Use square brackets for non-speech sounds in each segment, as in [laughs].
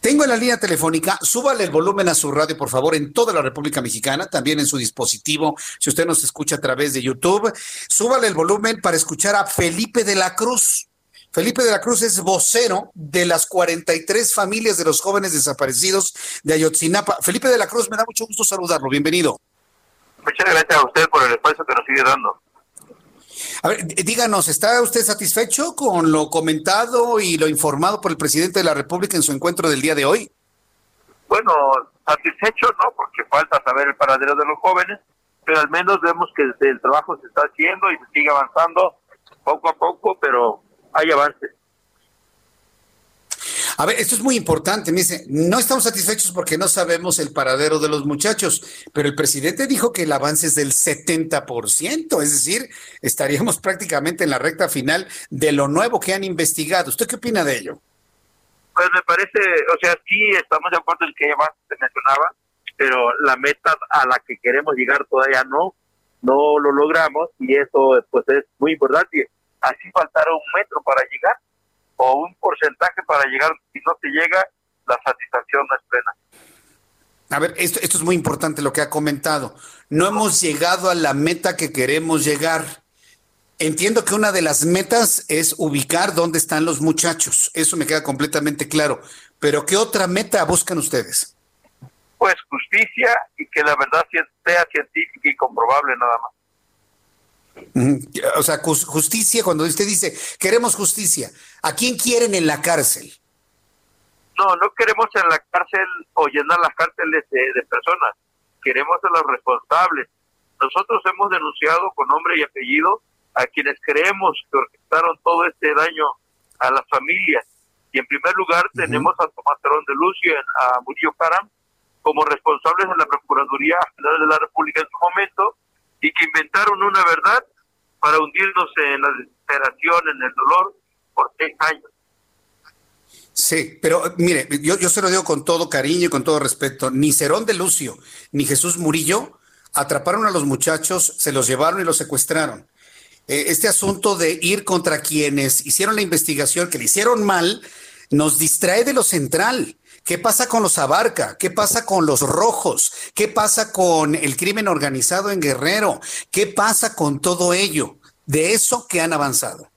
Tengo en la línea telefónica, súbale el volumen a su radio, por favor, en toda la República Mexicana, también en su dispositivo, si usted nos escucha a través de YouTube, súbale el volumen para escuchar a Felipe de la Cruz. Felipe de la Cruz es vocero de las 43 familias de los jóvenes desaparecidos de Ayotzinapa. Felipe de la Cruz, me da mucho gusto saludarlo. Bienvenido. Muchas gracias a usted por el espacio que nos sigue dando. A ver, díganos, ¿está usted satisfecho con lo comentado y lo informado por el presidente de la República en su encuentro del día de hoy? Bueno, satisfecho, ¿no? Porque falta saber el paradero de los jóvenes, pero al menos vemos que el trabajo se está haciendo y se sigue avanzando poco a poco, pero hay avances. A ver, esto es muy importante. Me dice, no estamos satisfechos porque no sabemos el paradero de los muchachos, pero el presidente dijo que el avance es del 70%, es decir, estaríamos [laughs] prácticamente en la recta final de lo nuevo que han investigado. ¿Usted qué opina de ello? Pues me parece, o sea, sí estamos de acuerdo en que ya se mencionaba, pero la meta a la que queremos llegar todavía no, no lo logramos y eso pues es muy importante así faltará un metro para llegar para llegar. Si no se llega, la satisfacción no es plena. A ver, esto, esto es muy importante lo que ha comentado. No hemos llegado a la meta que queremos llegar. Entiendo que una de las metas es ubicar dónde están los muchachos. Eso me queda completamente claro. Pero ¿qué otra meta buscan ustedes? Pues justicia y que la verdad sea científica y comprobable nada más. O sea, justicia, cuando usted dice, queremos justicia, ¿a quién quieren en la cárcel? No, no queremos en la cárcel o llenar las cárceles de, personas, queremos a los responsables. Nosotros hemos denunciado con nombre y apellido a quienes creemos que orquestaron todo este daño a las familias. Y en primer lugar tenemos a Tomás Terón de Lucio, a Murillo Caram, como responsables de la Procuraduría General de la República en su momento, y que inventaron una verdad para hundirnos en la desesperación, en el dolor, por seis años. Sí, pero mire, yo, yo se lo digo con todo cariño y con todo respeto, ni Cerón de Lucio ni Jesús Murillo atraparon a los muchachos, se los llevaron y los secuestraron. Eh, este asunto de ir contra quienes hicieron la investigación, que le hicieron mal, nos distrae de lo central. ¿Qué pasa con los Abarca? ¿Qué pasa con los Rojos? ¿Qué pasa con el crimen organizado en Guerrero? ¿Qué pasa con todo ello? De eso que han avanzado.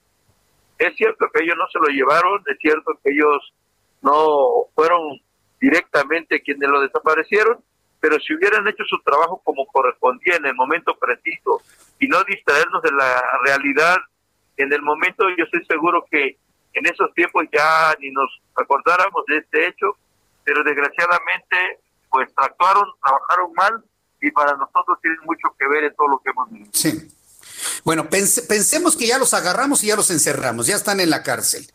Es cierto que ellos no se lo llevaron, es cierto que ellos no fueron directamente quienes lo desaparecieron, pero si hubieran hecho su trabajo como correspondía en el momento preciso y no distraernos de la realidad en el momento, yo estoy seguro que en esos tiempos ya ni nos acordáramos de este hecho pero desgraciadamente pues actuaron, trabajaron mal y para nosotros tiene mucho que ver en todo lo que hemos visto. Sí. Bueno, pensemos que ya los agarramos y ya los encerramos, ya están en la cárcel.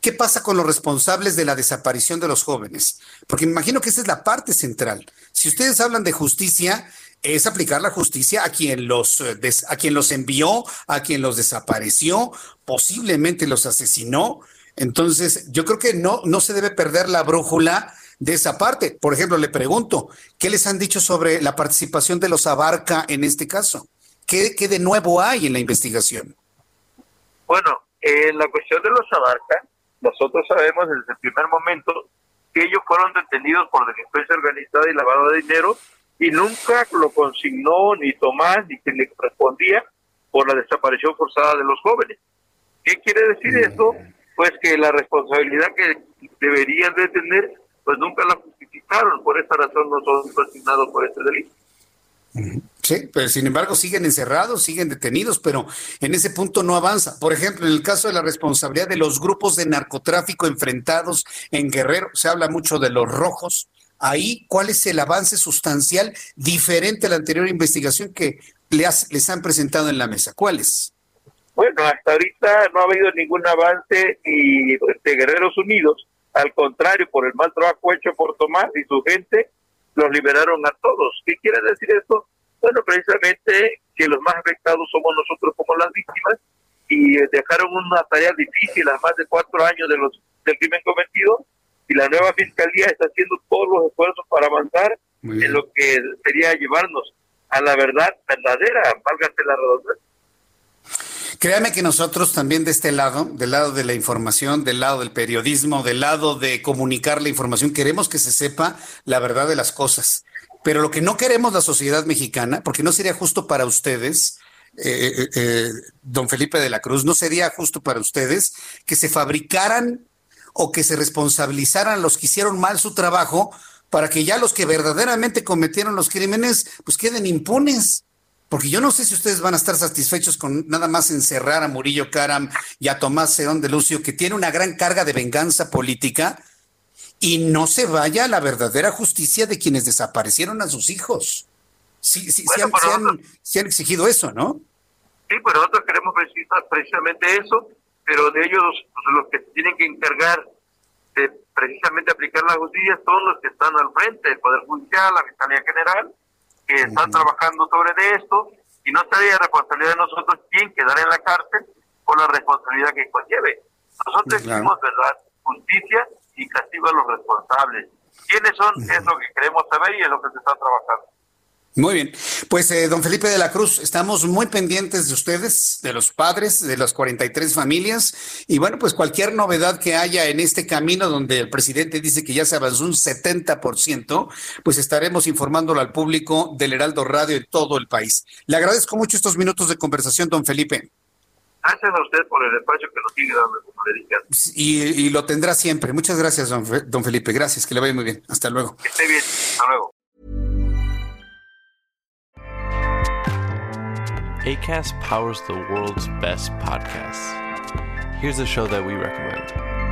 ¿Qué pasa con los responsables de la desaparición de los jóvenes? Porque me imagino que esa es la parte central. Si ustedes hablan de justicia, es aplicar la justicia a quien los eh, a quien los envió, a quien los desapareció, posiblemente los asesinó. Entonces, yo creo que no no se debe perder la brújula de esa parte. Por ejemplo, le pregunto, ¿qué les han dicho sobre la participación de los Abarca en este caso? ¿Qué, qué de nuevo hay en la investigación? Bueno, en la cuestión de los Abarca, nosotros sabemos desde el primer momento que ellos fueron detenidos por delincuencia organizada y lavado de dinero y nunca lo consignó ni Tomás ni quien le correspondía por la desaparición forzada de los jóvenes. ¿Qué quiere decir mm. esto? Pues que la responsabilidad que deberían de tener pues nunca la justificaron, por esa razón no son consignados por este delito. Sí, pero sin embargo siguen encerrados, siguen detenidos, pero en ese punto no avanza. Por ejemplo, en el caso de la responsabilidad de los grupos de narcotráfico enfrentados en Guerrero, se habla mucho de los rojos. Ahí, ¿cuál es el avance sustancial diferente a la anterior investigación que les han presentado en la mesa? ¿Cuál es? Bueno, hasta ahorita no ha habido ningún avance y de Guerreros Unidos, al contrario, por el mal trabajo hecho por Tomás y su gente, los liberaron a todos. ¿Qué quiere decir esto? Bueno, precisamente que los más afectados somos nosotros como las víctimas y dejaron una tarea difícil a más de cuatro años de los del crimen cometido y la nueva fiscalía está haciendo todos los esfuerzos para avanzar en lo que sería llevarnos a la verdad verdadera, válgate la redundancia. Créame que nosotros también de este lado, del lado de la información, del lado del periodismo, del lado de comunicar la información, queremos que se sepa la verdad de las cosas. Pero lo que no queremos la sociedad mexicana, porque no sería justo para ustedes, eh, eh, eh, don Felipe de la Cruz, no sería justo para ustedes que se fabricaran o que se responsabilizaran los que hicieron mal su trabajo para que ya los que verdaderamente cometieron los crímenes pues queden impunes. Porque yo no sé si ustedes van a estar satisfechos con nada más encerrar a Murillo Karam y a Tomás Serón de Lucio, que tiene una gran carga de venganza política, y no se vaya a la verdadera justicia de quienes desaparecieron a sus hijos. Sí, sí, sí, han, exigido eso, ¿no? Sí, pero nosotros queremos precisamente eso, pero de ellos pues, los que tienen que encargar de precisamente aplicar la justicia son los que están al frente, el Poder Judicial, la Fiscalía General, que están trabajando sobre esto y no sería responsabilidad de nosotros quién quedar en la cárcel por la responsabilidad que conlleve. Nosotros decimos verdad, justicia y castigo a los responsables. ¿Quiénes son? Es lo que queremos saber y es lo que se está trabajando. Muy bien. Pues, eh, don Felipe de la Cruz, estamos muy pendientes de ustedes, de los padres, de las 43 familias. Y bueno, pues cualquier novedad que haya en este camino donde el presidente dice que ya se avanzó un 70%, pues estaremos informándolo al público del Heraldo Radio en todo el país. Le agradezco mucho estos minutos de conversación, don Felipe. A usted por el espacio que nos sigue dando, como le dije. Y, y lo tendrá siempre. Muchas gracias, don, don Felipe. Gracias, que le vaya muy bien. Hasta luego. Que esté bien. Hasta luego. ACAST powers the world's best podcasts. Here's a show that we recommend.